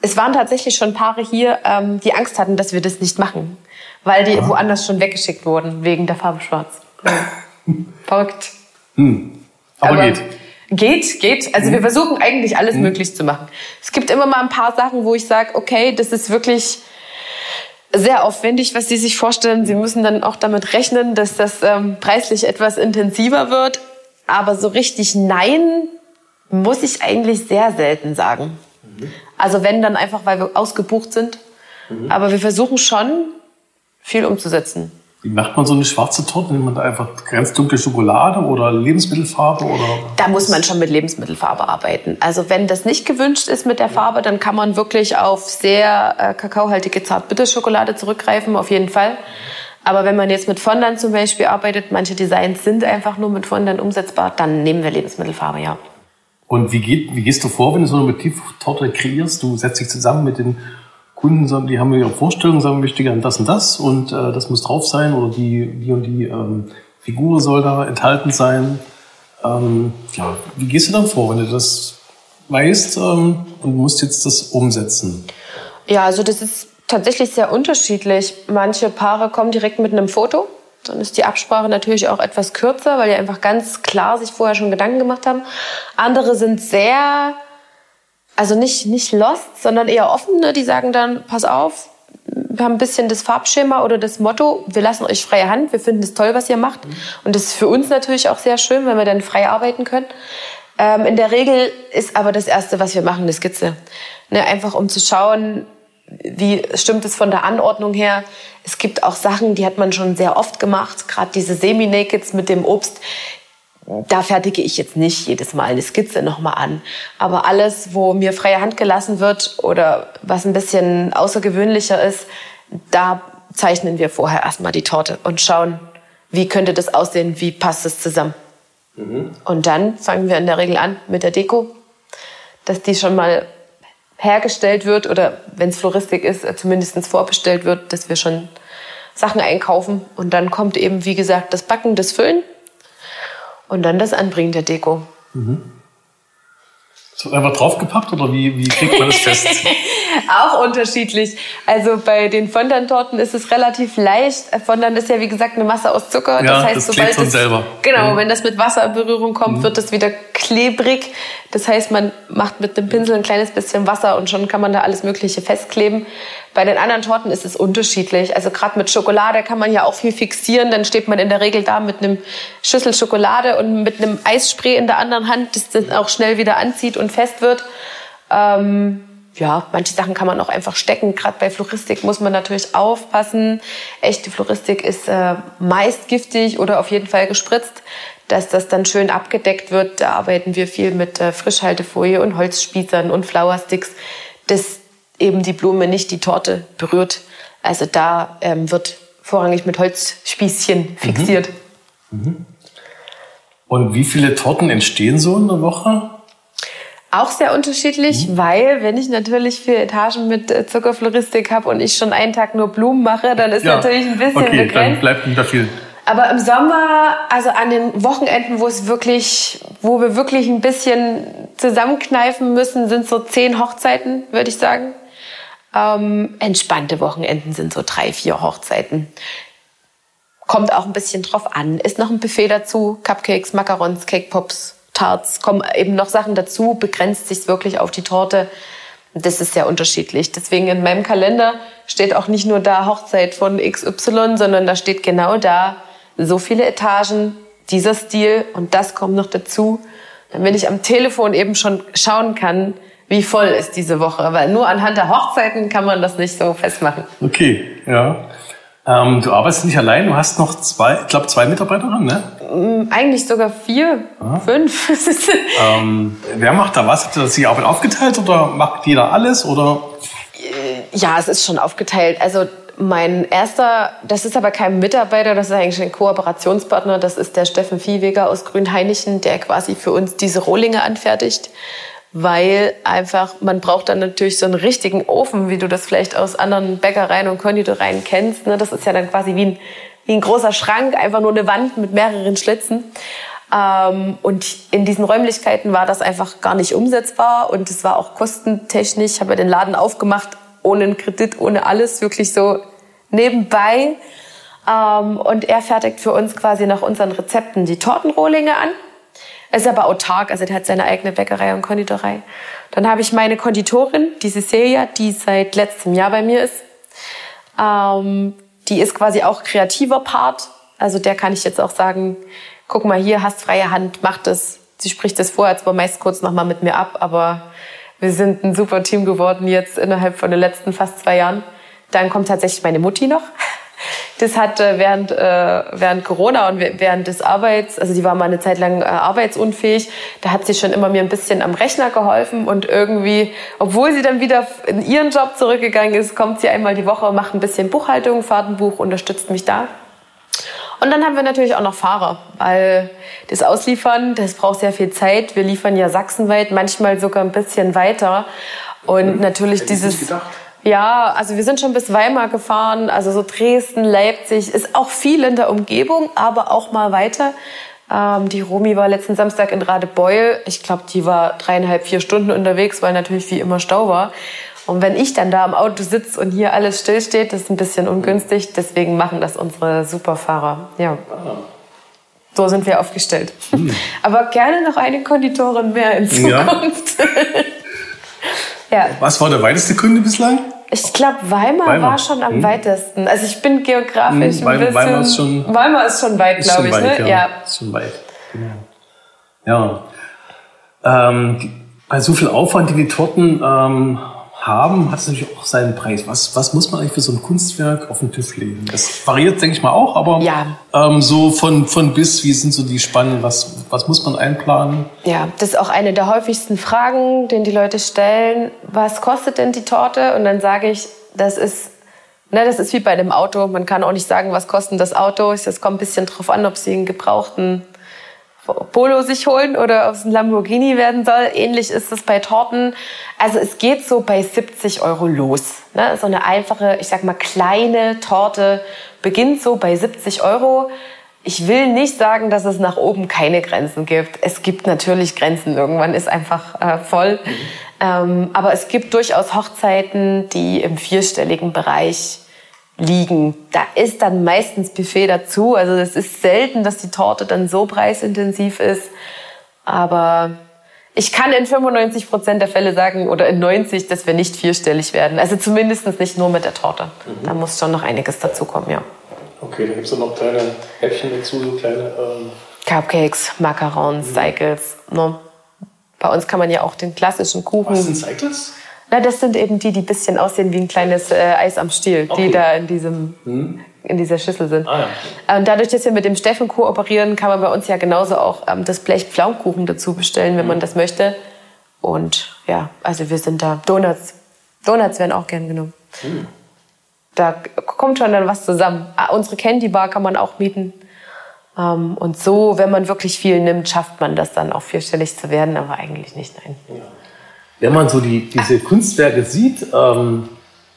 es waren tatsächlich schon Paare hier, ähm, die Angst hatten, dass wir das nicht machen, weil die ja. woanders schon weggeschickt wurden wegen der Farbe Schwarz. Ja. Verrückt. Hm. Aber, aber, geht. Geht, geht. Also mhm. wir versuchen eigentlich alles mhm. möglich zu machen. Es gibt immer mal ein paar Sachen, wo ich sage, okay, das ist wirklich sehr aufwendig, was Sie sich vorstellen. Sie müssen dann auch damit rechnen, dass das ähm, preislich etwas intensiver wird. Aber so richtig Nein muss ich eigentlich sehr selten sagen. Mhm. Also wenn dann einfach, weil wir ausgebucht sind. Mhm. Aber wir versuchen schon viel umzusetzen. Wie macht man so eine schwarze Torte? Nimmt man da einfach ganz dunkle Schokolade oder Lebensmittelfarbe? Oder da muss man schon mit Lebensmittelfarbe arbeiten. Also wenn das nicht gewünscht ist mit der Farbe, dann kann man wirklich auf sehr äh, kakaohaltige Zartbitterschokolade zurückgreifen, auf jeden Fall. Aber wenn man jetzt mit Fondant zum Beispiel arbeitet, manche Designs sind einfach nur mit Fondant umsetzbar, dann nehmen wir Lebensmittelfarbe, ja. Und wie, geht, wie gehst du vor, wenn du so eine Motivtorte kreierst? Du setzt dich zusammen mit den Kunden sagen, die haben ihre Vorstellung, sagen, möchte gerne das und das und äh, das muss drauf sein oder die, die und die ähm, Figur soll da enthalten sein. Ähm, ja, wie gehst du dann vor, wenn du das weißt ähm, und musst jetzt das umsetzen? Ja, also das ist tatsächlich sehr unterschiedlich. Manche Paare kommen direkt mit einem Foto. Dann ist die Absprache natürlich auch etwas kürzer, weil die einfach ganz klar sich vorher schon Gedanken gemacht haben. Andere sind sehr also nicht, nicht lost, sondern eher offen. Ne? Die sagen dann, pass auf, wir haben ein bisschen das Farbschema oder das Motto, wir lassen euch freie Hand, wir finden es toll, was ihr macht. Mhm. Und das ist für uns natürlich auch sehr schön, wenn wir dann frei arbeiten können. Ähm, in der Regel ist aber das Erste, was wir machen, eine Skizze. Ne? Einfach um zu schauen, wie stimmt es von der Anordnung her. Es gibt auch Sachen, die hat man schon sehr oft gemacht, gerade diese Semi-Nakeds mit dem Obst da fertige ich jetzt nicht jedes Mal eine Skizze nochmal an. Aber alles, wo mir freie Hand gelassen wird oder was ein bisschen außergewöhnlicher ist, da zeichnen wir vorher erstmal die Torte und schauen, wie könnte das aussehen, wie passt es zusammen. Mhm. Und dann fangen wir in der Regel an mit der Deko, dass die schon mal hergestellt wird oder wenn es Floristik ist, zumindest vorbestellt wird, dass wir schon Sachen einkaufen. Und dann kommt eben, wie gesagt, das Backen, das Füllen und dann das Anbringen der Deko. Mhm. So einfach draufgepackt oder wie, wie kriegt man das fest? auch unterschiedlich. Also bei den Fondant-Torten ist es relativ leicht. Fondant ist ja wie gesagt eine Masse aus Zucker. Ja, das heißt, das sobald es, selber. Genau, mhm. wenn das mit Wasser in Berührung kommt, mhm. wird das wieder klebrig. Das heißt, man macht mit dem Pinsel ein kleines bisschen Wasser und schon kann man da alles Mögliche festkleben. Bei den anderen Torten ist es unterschiedlich. Also gerade mit Schokolade kann man ja auch viel fixieren. Dann steht man in der Regel da mit einem Schüssel Schokolade und mit einem Eisspray in der anderen Hand, das dann auch schnell wieder anzieht und fest wird. Ähm, ja, manche Sachen kann man auch einfach stecken. Gerade bei Floristik muss man natürlich aufpassen. Echte Floristik ist äh, meist giftig oder auf jeden Fall gespritzt, dass das dann schön abgedeckt wird. Da arbeiten wir viel mit äh, Frischhaltefolie und Holzspießern und Flowersticks, dass eben die Blume nicht die Torte berührt. Also da ähm, wird vorrangig mit Holzspießchen fixiert. Mhm. Mhm. Und wie viele Torten entstehen so in der Woche? Auch sehr unterschiedlich, mhm. weil wenn ich natürlich vier Etagen mit äh, Zuckerfloristik habe und ich schon einen Tag nur Blumen mache, dann ist ja. natürlich ein bisschen okay, begrenzt. Dann bleibt nicht da viel. Aber im Sommer, also an den Wochenenden, wo es wirklich, wo wir wirklich ein bisschen zusammenkneifen müssen, sind so zehn Hochzeiten, würde ich sagen. Ähm, entspannte Wochenenden sind so drei, vier Hochzeiten. Kommt auch ein bisschen drauf an. Ist noch ein Buffet dazu, Cupcakes, Macarons, Cake Pops, Tarts, kommen eben noch Sachen dazu, begrenzt sich wirklich auf die Torte. Das ist sehr unterschiedlich. Deswegen in meinem Kalender steht auch nicht nur da Hochzeit von XY, sondern da steht genau da so viele Etagen, dieser Stil und das kommt noch dazu. Damit ich am Telefon eben schon schauen kann, wie voll ist diese Woche. Weil nur anhand der Hochzeiten kann man das nicht so festmachen. Okay, ja. Ähm, du arbeitest nicht allein, du hast noch zwei, ich glaube zwei Mitarbeiterinnen, ne? Mm, eigentlich sogar vier, ah. fünf. ähm, wer macht da was? Habt ihr die Arbeit aufgeteilt oder macht jeder alles oder? Ja, es ist schon aufgeteilt. Also mein erster, das ist aber kein Mitarbeiter, das ist eigentlich ein Kooperationspartner. Das ist der Steffen Viehweger aus Grünheinichen, der quasi für uns diese Rohlinge anfertigt weil einfach man braucht dann natürlich so einen richtigen Ofen, wie du das vielleicht aus anderen Bäckereien und Konditoreien kennst. Ne? Das ist ja dann quasi wie ein, wie ein großer Schrank, einfach nur eine Wand mit mehreren Schlitzen. Ähm, und in diesen Räumlichkeiten war das einfach gar nicht umsetzbar und es war auch kostentechnisch. Habe ja den Laden aufgemacht, ohne einen Kredit, ohne alles, wirklich so nebenbei. Ähm, und er fertigt für uns quasi nach unseren Rezepten die Tortenrohlinge an ist aber autark, also der hat seine eigene Bäckerei und Konditorei. Dann habe ich meine Konditorin, die Cecilia, die seit letztem Jahr bei mir ist. Ähm, die ist quasi auch kreativer Part. Also der kann ich jetzt auch sagen, guck mal hier, hast freie Hand, mach das. Sie spricht das vorher zwar meist kurz nochmal mit mir ab, aber wir sind ein super Team geworden jetzt innerhalb von den letzten fast zwei Jahren. Dann kommt tatsächlich meine Mutti noch. Das hat äh, während, äh, während Corona und während des Arbeits, also die war mal eine Zeit lang äh, arbeitsunfähig, da hat sie schon immer mir ein bisschen am Rechner geholfen und irgendwie, obwohl sie dann wieder in ihren Job zurückgegangen ist, kommt sie einmal die Woche, macht ein bisschen Buchhaltung, Fahrtenbuch, unterstützt mich da. Und dann haben wir natürlich auch noch Fahrer, weil das Ausliefern, das braucht sehr viel Zeit. Wir liefern ja sachsenweit, manchmal sogar ein bisschen weiter. Und natürlich dieses. Ja, also wir sind schon bis Weimar gefahren, also so Dresden, Leipzig, ist auch viel in der Umgebung, aber auch mal weiter. Ähm, die Romi war letzten Samstag in Radebeul. Ich glaube, die war dreieinhalb, vier Stunden unterwegs, weil natürlich wie immer Stau war. Und wenn ich dann da im Auto sitze und hier alles stillsteht, das ist ein bisschen ungünstig. Deswegen machen das unsere Superfahrer. Ja. So sind wir aufgestellt. Hm. Aber gerne noch eine Konditorin mehr in Zukunft. Ja. Ja. Was war der weiteste Kunde bislang? Ich glaube, Weimar, Weimar, war schon am hm. weitesten. Also ich bin geografisch hm, ein bisschen... Weimar ist schon, Weimar ist schon weit, glaube ich. Weit, ne? ja. ja. Ist schon weit. Genau. Ja. Ähm, bei so viel Aufwand, die die Torten ähm, haben, hat es natürlich auch seinen Preis. Was, was muss man eigentlich für so ein Kunstwerk auf den TÜV legen? Das variiert, denke ich mal, auch, aber ja. ähm, so von, von bis, wie sind so die Spannen? Was, was muss man einplanen? Ja, das ist auch eine der häufigsten Fragen, den die Leute stellen. Was kostet denn die Torte? Und dann sage ich, das ist Ne, das ist wie bei dem Auto. Man kann auch nicht sagen, was kostet das Auto. Es kommt ein bisschen drauf an, ob Sie einen gebrauchten Polo sich holen oder ob es ein Lamborghini werden soll. Ähnlich ist es bei Torten. Also es geht so bei 70 Euro los. Ne? So eine einfache, ich sag mal kleine Torte beginnt so bei 70 Euro. ich will nicht sagen, dass es nach oben keine Grenzen gibt. Es gibt natürlich Grenzen. Irgendwann ist einfach äh, voll. Mhm. Ähm, aber es gibt durchaus Hochzeiten, die im vierstelligen Bereich liegen. Da ist dann meistens Buffet dazu. Also es ist selten, dass die Torte dann so preisintensiv ist. Aber ich kann in 95 Prozent der Fälle sagen, oder in 90, dass wir nicht vierstellig werden. Also zumindest nicht nur mit der Torte. Mhm. Da muss schon noch einiges dazukommen, ja. Okay, dann gibt es noch kleine Häppchen dazu, so kleine... Ähm Cupcakes, Macarons, mhm. Cycles. Ne? Bei uns kann man ja auch den klassischen Kuchen... Was sind Cycles? Na, das sind eben die, die ein bisschen aussehen wie ein kleines äh, Eis am Stiel, okay. die da in diesem... Mhm in dieser Schüssel sind. Ah, ja. Und dadurch, dass wir mit dem Steffen kooperieren, kann man bei uns ja genauso auch ähm, das Blech Pflaumkuchen dazu bestellen, wenn mhm. man das möchte. Und ja, also wir sind da. Donuts. Donuts werden auch gern genommen. Mhm. Da kommt schon dann was zusammen. Ah, unsere Candy Bar kann man auch mieten. Ähm, und so, wenn man wirklich viel nimmt, schafft man das dann auch vierstellig zu werden, aber eigentlich nicht, nein. Ja. Wenn man so die, diese Kunstwerke sieht, ähm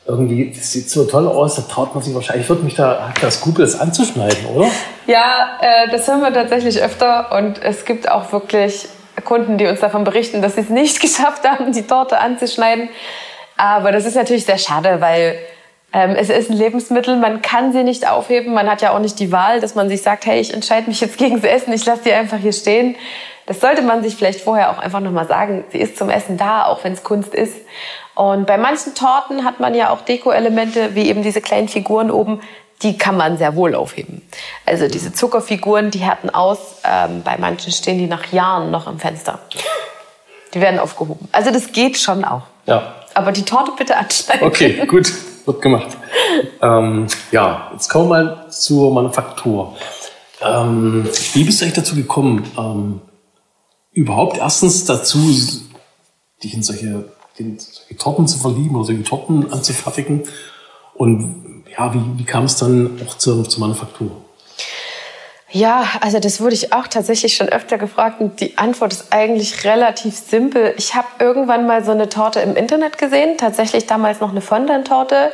irgendwie, das sieht so toll aus, da traut man sich wahrscheinlich, wird mich da, hat das Skrupel, das anzuschneiden, oder? Ja, äh, das hören wir tatsächlich öfter und es gibt auch wirklich Kunden, die uns davon berichten, dass sie es nicht geschafft haben, die Torte anzuschneiden. Aber das ist natürlich sehr schade, weil ähm, es ist ein Lebensmittel, man kann sie nicht aufheben, man hat ja auch nicht die Wahl, dass man sich sagt, hey, ich entscheide mich jetzt gegen das Essen, ich lasse die einfach hier stehen. Das sollte man sich vielleicht vorher auch einfach nochmal sagen. Sie ist zum Essen da, auch wenn es Kunst ist. Und bei manchen Torten hat man ja auch Deko-Elemente, wie eben diese kleinen Figuren oben, die kann man sehr wohl aufheben. Also diese Zuckerfiguren, die härten aus. Ähm, bei manchen stehen die nach Jahren noch im Fenster. Die werden aufgehoben. Also das geht schon auch. Ja. Aber die Torte bitte anschneiden. Okay, gut, wird gemacht. ähm, ja, jetzt kommen wir mal zur Manufaktur. Ähm, wie bist du eigentlich dazu gekommen, ähm, überhaupt erstens dazu, dich in solche den, solche Torten zu verlieben oder solche Torten anzufertigen. Und ja, wie, wie kam es dann auch zur, zur Manufaktur? Ja, also das wurde ich auch tatsächlich schon öfter gefragt und die Antwort ist eigentlich relativ simpel. Ich habe irgendwann mal so eine Torte im Internet gesehen, tatsächlich damals noch eine Fondant-Torte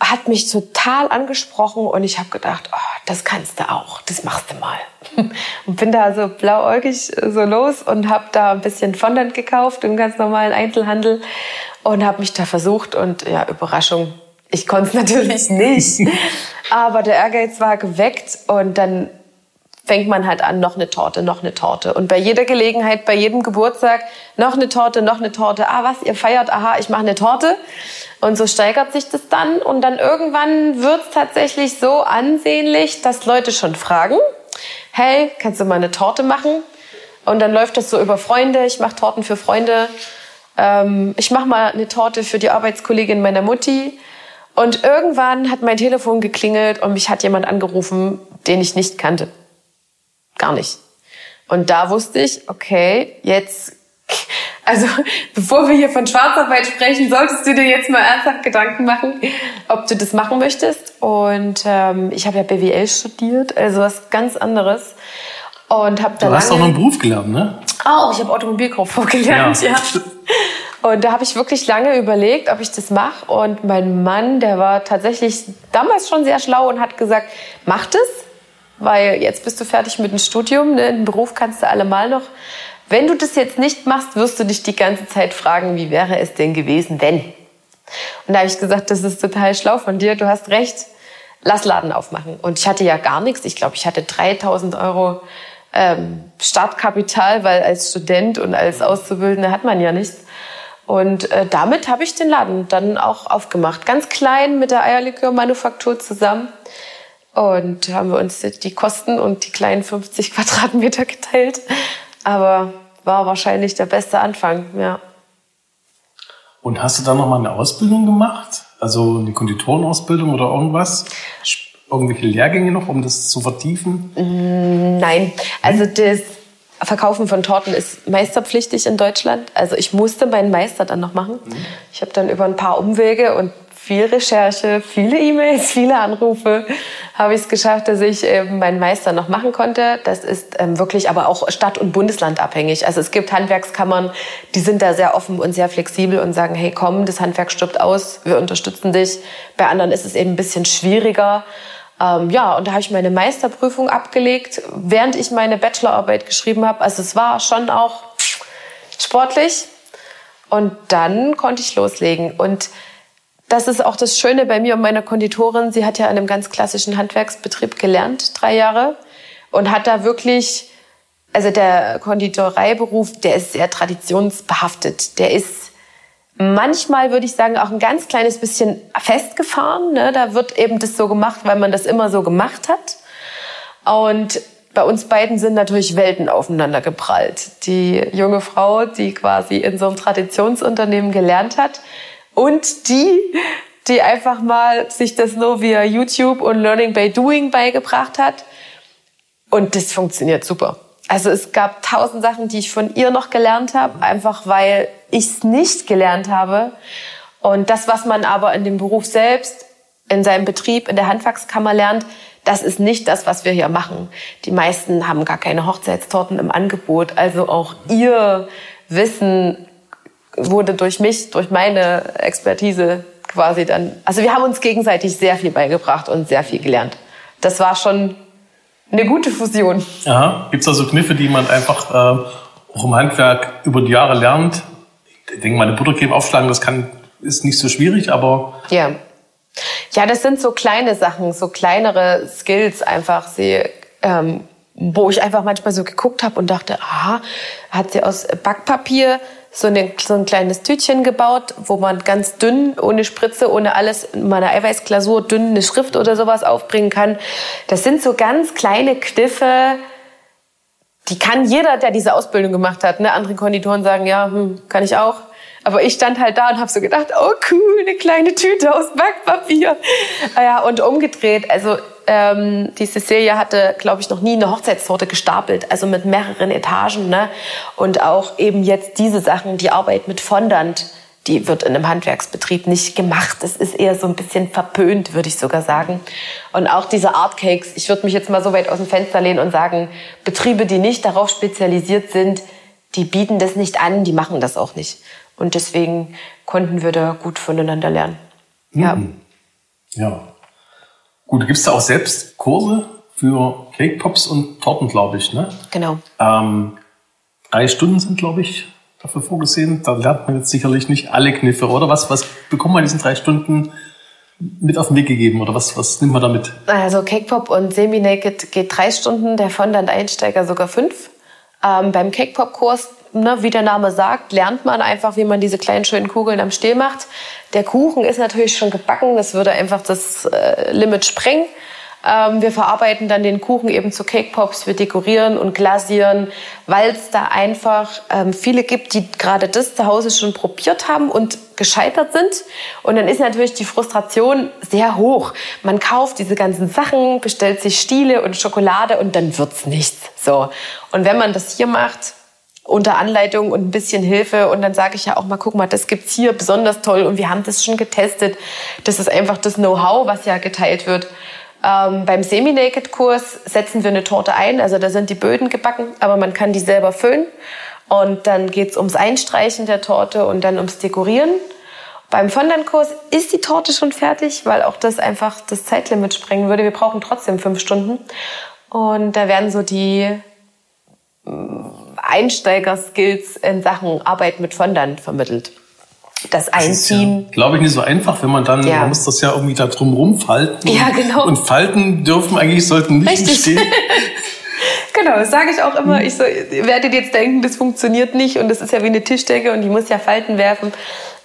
hat mich total angesprochen und ich habe gedacht, oh, das kannst du auch, das machst du mal. Und bin da so blauäugig so los und habe da ein bisschen Fondant gekauft im ganz normalen Einzelhandel und habe mich da versucht und ja, Überraschung, ich konnte es natürlich nicht. Aber der Ehrgeiz war geweckt und dann fängt man halt an, noch eine Torte, noch eine Torte. Und bei jeder Gelegenheit, bei jedem Geburtstag, noch eine Torte, noch eine Torte. Ah, was, ihr feiert, aha, ich mache eine Torte. Und so steigert sich das dann. Und dann irgendwann wird es tatsächlich so ansehnlich, dass Leute schon fragen, hey, kannst du mal eine Torte machen? Und dann läuft das so über Freunde, ich mache Torten für Freunde. Ähm, ich mache mal eine Torte für die Arbeitskollegin meiner Mutti. Und irgendwann hat mein Telefon geklingelt und mich hat jemand angerufen, den ich nicht kannte. Gar nicht. Und da wusste ich, okay, jetzt, also bevor wir hier von Schwarzarbeit sprechen, solltest du dir jetzt mal ernsthaft Gedanken machen, ob du das machen möchtest. Und ähm, ich habe ja BWL studiert, also was ganz anderes. Und habe da Du hast auch noch einen Beruf gelernt, ne? Auch, ich habe Automobilkauffrau gelernt, ja. ja. Und da habe ich wirklich lange überlegt, ob ich das mache. Und mein Mann, der war tatsächlich damals schon sehr schlau und hat gesagt, mach das weil jetzt bist du fertig mit dem Studium, ne? den Beruf kannst du allemal noch. Wenn du das jetzt nicht machst, wirst du dich die ganze Zeit fragen, wie wäre es denn gewesen, wenn? Und da habe ich gesagt, das ist total schlau von dir, du hast recht, lass Laden aufmachen. Und ich hatte ja gar nichts, ich glaube, ich hatte 3000 Euro ähm, Startkapital, weil als Student und als Auszubildende hat man ja nichts. Und äh, damit habe ich den Laden dann auch aufgemacht. Ganz klein mit der Eierlikörmanufaktur zusammen. Und haben wir uns die Kosten und die kleinen 50 Quadratmeter geteilt. Aber war wahrscheinlich der beste Anfang, ja. Und hast du da noch mal eine Ausbildung gemacht? Also eine Konditorenausbildung oder irgendwas? Irgendwelche Lehrgänge noch, um das zu vertiefen? Mm, nein, also das Verkaufen von Torten ist meisterpflichtig in Deutschland. Also ich musste meinen Meister dann noch machen. Mhm. Ich habe dann über ein paar Umwege und viel Recherche, viele E-Mails, viele Anrufe habe ich es geschafft, dass ich ähm, meinen Meister noch machen konnte. Das ist ähm, wirklich aber auch Stadt- und Bundesland abhängig. Also es gibt Handwerkskammern, die sind da sehr offen und sehr flexibel und sagen, hey komm, das Handwerk stirbt aus, wir unterstützen dich. Bei anderen ist es eben ein bisschen schwieriger. Ähm, ja, und da habe ich meine Meisterprüfung abgelegt, während ich meine Bachelorarbeit geschrieben habe. Also es war schon auch sportlich. Und dann konnte ich loslegen. Und das ist auch das Schöne bei mir und meiner Konditorin. Sie hat ja in einem ganz klassischen Handwerksbetrieb gelernt, drei Jahre. Und hat da wirklich, also der Konditoreiberuf, der ist sehr traditionsbehaftet. Der ist manchmal, würde ich sagen, auch ein ganz kleines bisschen festgefahren. Ne? Da wird eben das so gemacht, weil man das immer so gemacht hat. Und bei uns beiden sind natürlich Welten aufeinander geprallt. Die junge Frau, die quasi in so einem Traditionsunternehmen gelernt hat und die, die einfach mal sich das nur via YouTube und Learning by Doing beigebracht hat. Und das funktioniert super. Also es gab tausend Sachen, die ich von ihr noch gelernt habe, einfach weil ich es nicht gelernt habe. Und das, was man aber in dem Beruf selbst, in seinem Betrieb, in der Handwerkskammer lernt, das ist nicht das, was wir hier machen. Die meisten haben gar keine Hochzeitstorten im Angebot. Also auch ihr Wissen wurde durch mich, durch meine Expertise quasi dann. Also wir haben uns gegenseitig sehr viel beigebracht und sehr viel gelernt. Das war schon eine gute Fusion. Gibt es da so Kniffe, die man einfach äh, auch im Handwerk über die Jahre lernt? Ich denke mal, eine Buttercreme aufschlagen, das kann, ist nicht so schwierig, aber ja. Ja, das sind so kleine Sachen, so kleinere Skills einfach. Sie, ähm, wo ich einfach manchmal so geguckt habe und dachte, aha, hat sie aus Backpapier so, eine, so ein kleines Tütchen gebaut, wo man ganz dünn, ohne Spritze, ohne alles, in meiner Eiweißglasur dünn eine Schrift oder sowas aufbringen kann. Das sind so ganz kleine Kniffe, die kann jeder, der diese Ausbildung gemacht hat. Ne? Andere Konditoren sagen, ja, hm, kann ich auch. Aber ich stand halt da und habe so gedacht, oh cool, eine kleine Tüte aus Backpapier. Ah ja, und umgedreht. Also ähm, die Cecilia hatte, glaube ich, noch nie eine Hochzeitstorte gestapelt, also mit mehreren Etagen. Ne? Und auch eben jetzt diese Sachen, die Arbeit mit Fondant, die wird in einem Handwerksbetrieb nicht gemacht. Das ist eher so ein bisschen verpönt, würde ich sogar sagen. Und auch diese Artcakes, ich würde mich jetzt mal so weit aus dem Fenster lehnen und sagen, Betriebe, die nicht darauf spezialisiert sind, die bieten das nicht an, die machen das auch nicht. Und deswegen konnten wir da gut voneinander lernen. Ja. Mhm. Ja. Gut, gibt es da auch selbst Kurse für Cake Pops und Torten, glaube ich, ne? Genau. Ähm, drei Stunden sind, glaube ich, dafür vorgesehen. Da lernt man jetzt sicherlich nicht alle Kniffe, oder? Was, was bekommt man in diesen drei Stunden mit auf den Weg gegeben oder was, was nimmt man damit? Also Cake Pop und Semi-Naked geht drei Stunden, der Fondant-Einsteiger sogar fünf. Ähm, beim Cake Pop Kurs ne, wie der Name sagt, lernt man einfach, wie man diese kleinen schönen Kugeln am Stiel macht. Der Kuchen ist natürlich schon gebacken, das würde einfach das äh, Limit sprengen. Ähm, wir verarbeiten dann den Kuchen eben zu Cake Pops, wir dekorieren und glasieren, weil es da einfach ähm, viele gibt, die gerade das zu Hause schon probiert haben und gescheitert sind. Und dann ist natürlich die Frustration sehr hoch. Man kauft diese ganzen Sachen, bestellt sich Stiele und Schokolade und dann wird's nichts. So. Und wenn man das hier macht, unter Anleitung und ein bisschen Hilfe. Und dann sage ich ja auch mal, guck mal, das gibt's hier besonders toll und wir haben das schon getestet. Das ist einfach das Know-how, was ja geteilt wird. Ähm, beim Semi-Naked-Kurs setzen wir eine Torte ein, also da sind die Böden gebacken, aber man kann die selber füllen. Und dann geht's ums Einstreichen der Torte und dann ums Dekorieren. Beim Fondant-Kurs ist die Torte schon fertig, weil auch das einfach das Zeitlimit sprengen würde. Wir brauchen trotzdem fünf Stunden. Und da werden so die Einsteiger-Skills in Sachen Arbeit mit Fondant vermittelt. Das Einziehen. Ja, Glaube ich nicht so einfach, wenn man dann, ja. man muss das ja irgendwie da drum rumfalten. Ja, genau. Und Falten dürfen eigentlich, sollten nicht Richtig. stehen. genau, das sage ich auch immer. Ich so, werdet jetzt denken, das funktioniert nicht und das ist ja wie eine Tischdecke und die muss ja Falten werfen.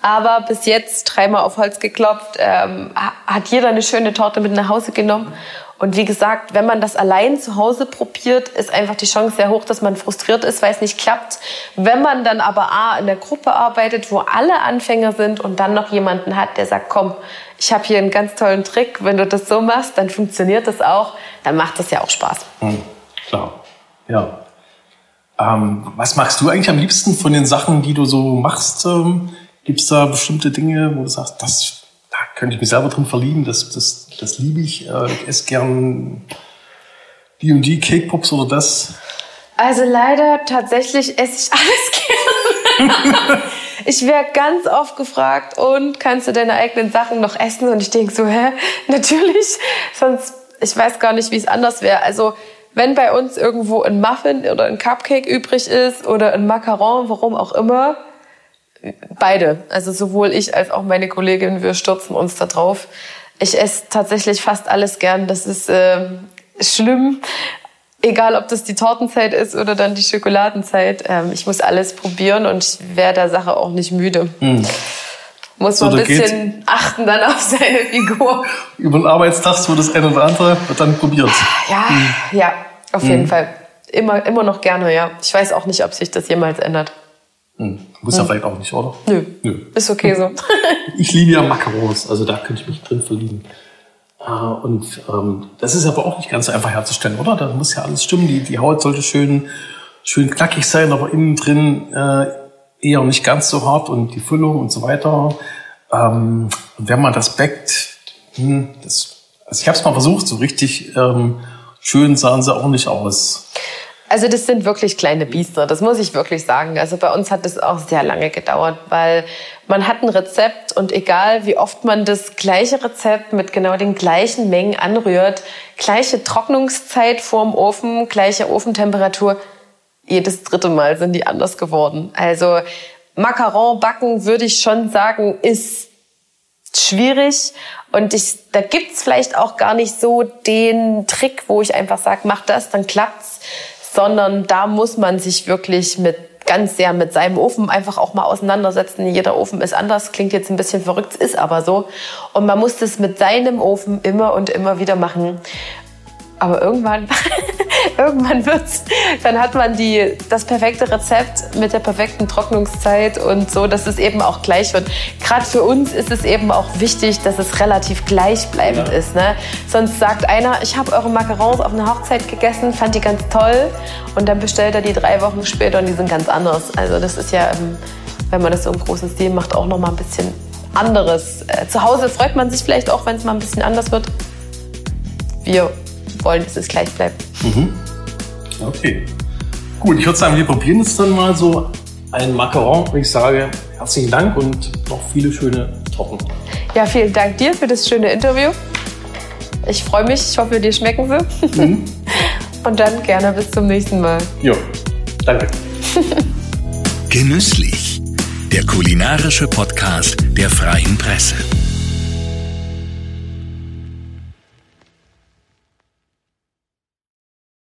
Aber bis jetzt, dreimal auf Holz geklopft, ähm, hat jeder eine schöne Torte mit nach Hause genommen. Und wie gesagt, wenn man das allein zu Hause probiert, ist einfach die Chance sehr hoch, dass man frustriert ist, weil es nicht klappt. Wenn man dann aber A, in der Gruppe arbeitet, wo alle Anfänger sind und dann noch jemanden hat, der sagt, komm, ich habe hier einen ganz tollen Trick, wenn du das so machst, dann funktioniert das auch, dann macht das ja auch Spaß. Mhm, klar, ja. Ähm, was machst du eigentlich am liebsten von den Sachen, die du so machst? Ähm, Gibt es da bestimmte Dinge, wo du sagst, das könnte ich mich selber drin verlieben, das, das, das liebe ich. Äh, ich esse gern die und die Cake Pops oder das. Also leider tatsächlich esse ich alles gern. ich werde ganz oft gefragt, und kannst du deine eigenen Sachen noch essen? Und ich denke so, hä? Natürlich, sonst ich weiß gar nicht, wie es anders wäre. Also wenn bei uns irgendwo ein Muffin oder ein Cupcake übrig ist oder ein Macaron, warum auch immer, beide. Also sowohl ich als auch meine Kollegin, wir stürzen uns da drauf. Ich esse tatsächlich fast alles gern. Das ist äh, schlimm. Egal, ob das die Tortenzeit ist oder dann die Schokoladenzeit. Ähm, ich muss alles probieren und ich wäre der Sache auch nicht müde. Mhm. Muss man so, ein bisschen achten dann auf seine Figur. Über den Arbeitstag wird das eine oder andere wird dann probiert. Ja, mhm. ja, auf jeden mhm. Fall. Immer, immer noch gerne, ja. Ich weiß auch nicht, ob sich das jemals ändert. Hm. Muss ja hm. vielleicht auch nicht, oder? Nö. Nö. Ist okay so. ich liebe ja Macarons, also da könnte ich mich drin verlieben. Ah, und ähm, das ist aber auch nicht ganz so einfach herzustellen, oder? Da muss ja alles stimmen. Die, die Haut sollte schön, schön knackig sein, aber innen drin äh, eher nicht ganz so hart und die Füllung und so weiter. Ähm, wenn man das backt, hm, das, also ich habe es mal versucht, so richtig ähm, schön sahen sie auch nicht aus. Also das sind wirklich kleine Biester, das muss ich wirklich sagen. Also bei uns hat das auch sehr lange gedauert, weil man hat ein Rezept und egal wie oft man das gleiche Rezept mit genau den gleichen Mengen anrührt, gleiche Trocknungszeit vorm Ofen, gleiche Ofentemperatur, jedes dritte Mal sind die anders geworden. Also Macaron backen würde ich schon sagen, ist schwierig und ich, da gibt's vielleicht auch gar nicht so den Trick, wo ich einfach sage, mach das, dann klappt's sondern da muss man sich wirklich mit ganz sehr mit seinem Ofen einfach auch mal auseinandersetzen. Jeder Ofen ist anders, klingt jetzt ein bisschen verrückt, ist aber so. Und man muss das mit seinem Ofen immer und immer wieder machen. Aber irgendwann, irgendwann wird's, dann hat man die, das perfekte Rezept mit der perfekten Trocknungszeit und so, dass es eben auch gleich wird. Gerade für uns ist es eben auch wichtig, dass es relativ gleichbleibend ja. ist. Ne? Sonst sagt einer, ich habe eure Macarons auf einer Hochzeit gegessen, fand die ganz toll und dann bestellt er die drei Wochen später und die sind ganz anders. Also das ist ja, ähm, wenn man das so im großen Stil macht, auch noch mal ein bisschen anderes. Äh, zu Hause freut man sich vielleicht auch, wenn es mal ein bisschen anders wird. Wir wollen, dass es gleich bleibt. Mhm. Okay. Gut, ich würde sagen, wir probieren jetzt dann mal so ein Macaron. Und ich sage herzlichen Dank und noch viele schöne Torten. Ja, vielen Dank dir für das schöne Interview. Ich freue mich. Ich hoffe, dir schmecken sie. Mhm. und dann gerne bis zum nächsten Mal. Jo, danke. Genüsslich. Der kulinarische Podcast der Freien Presse.